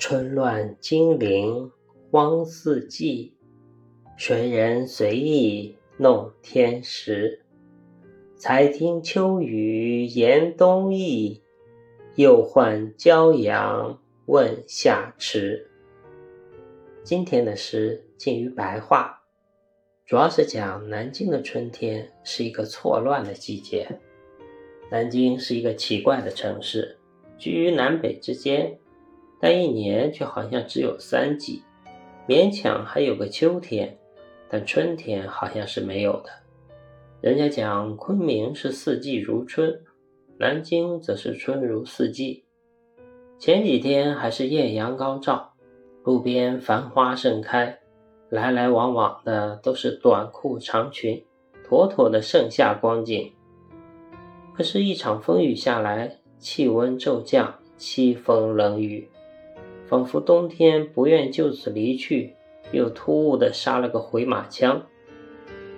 春乱金陵荒四季，谁人随意弄天时？才听秋雨言冬意，又唤骄阳问夏迟。今天的诗近于白话，主要是讲南京的春天是一个错乱的季节。南京是一个奇怪的城市，居于南北之间。但一年却好像只有三季，勉强还有个秋天，但春天好像是没有的。人家讲昆明是四季如春，南京则是春如四季。前几天还是艳阳高照，路边繁花盛开，来来往往的都是短裤长裙，妥妥的盛夏光景。可是，一场风雨下来，气温骤降，凄风冷雨。仿佛冬天不愿就此离去，又突兀地杀了个回马枪。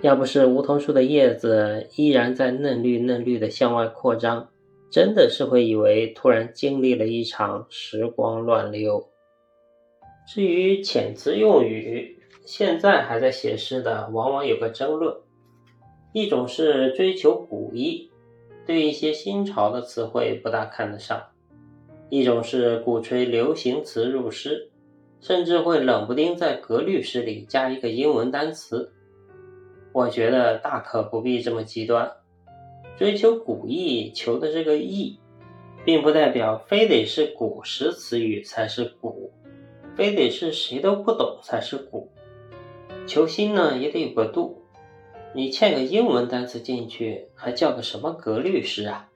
要不是梧桐树的叶子依然在嫩绿嫩绿的向外扩张，真的是会以为突然经历了一场时光乱流。至于遣词用语，现在还在写诗的往往有个争论：一种是追求古意，对一些新潮的词汇不大看得上。一种是鼓吹流行词入诗，甚至会冷不丁在格律诗里加一个英文单词。我觉得大可不必这么极端。追求古意，求的这个意，并不代表非得是古时词语才是古，非得是谁都不懂才是古。求新呢，也得有个度。你嵌个英文单词进去，还叫个什么格律诗啊？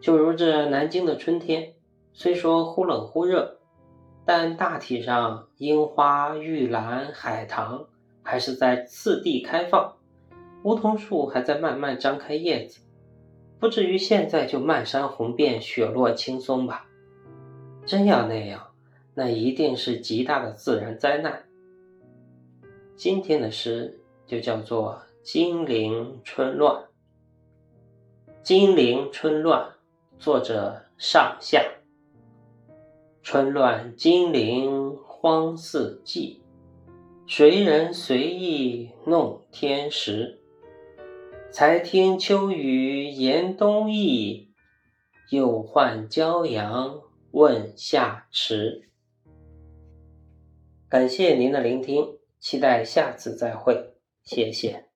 就如这南京的春天。虽说忽冷忽热，但大体上樱花、玉兰、海棠还是在次第开放，梧桐树还在慢慢张开叶子，不至于现在就漫山红遍、雪落青松吧？真要那样，那一定是极大的自然灾难。今天的诗就叫做《金陵春乱》，《金陵春乱》作者上下。春乱金陵荒四季，谁人随意弄天时？才听秋雨言冬意，又唤骄阳问夏迟。感谢您的聆听，期待下次再会，谢谢。